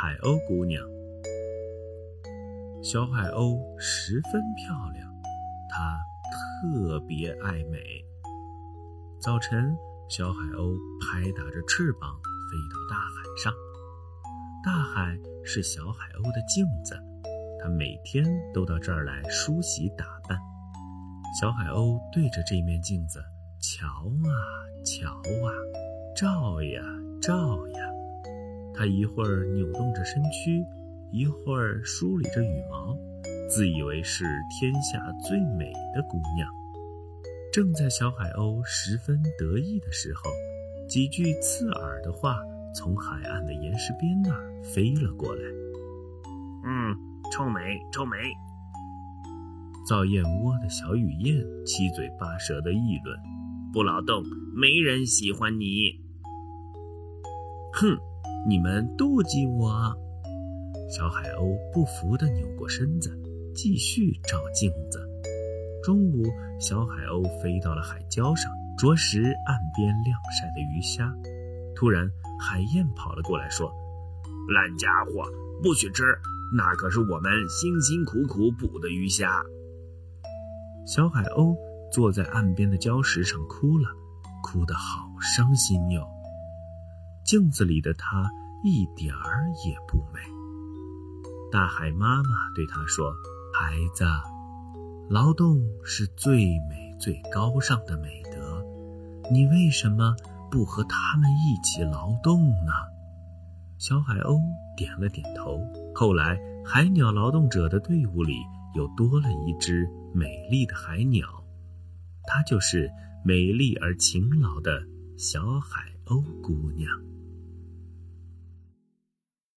海鸥姑娘。小海鸥十分漂亮，它特别爱美。早晨，小海鸥拍打着翅膀飞到大海上。大海是小海鸥的镜子，它每天都到这儿来梳洗打扮。小海鸥对着这面镜子瞧啊瞧啊，照呀照呀。它一会儿扭动着身躯，一会儿梳理着羽毛，自以为是天下最美的姑娘。正在小海鸥十分得意的时候，几句刺耳的话。从海岸的岩石边那儿飞了过来。嗯，臭美，臭美！造燕窝的小雨燕七嘴八舌的议论：“不劳动，没人喜欢你。”哼，你们妒忌我！小海鸥不服的扭过身子，继续照镜子。中午，小海鸥飞到了海礁上，啄食岸边晾晒的鱼虾。突然，海燕跑了过来，说：“烂家伙，不许吃！那可是我们辛辛苦苦捕的鱼虾。”小海鸥坐在岸边的礁石上哭了，哭得好伤心哟。镜子里的她一点儿也不美。大海妈妈对她说：“孩子，劳动是最美最高尚的美德，你为什么？”不和他们一起劳动呢？小海鸥点了点头。后来，海鸟劳动者的队伍里又多了一只美丽的海鸟，她就是美丽而勤劳的小海鸥姑娘。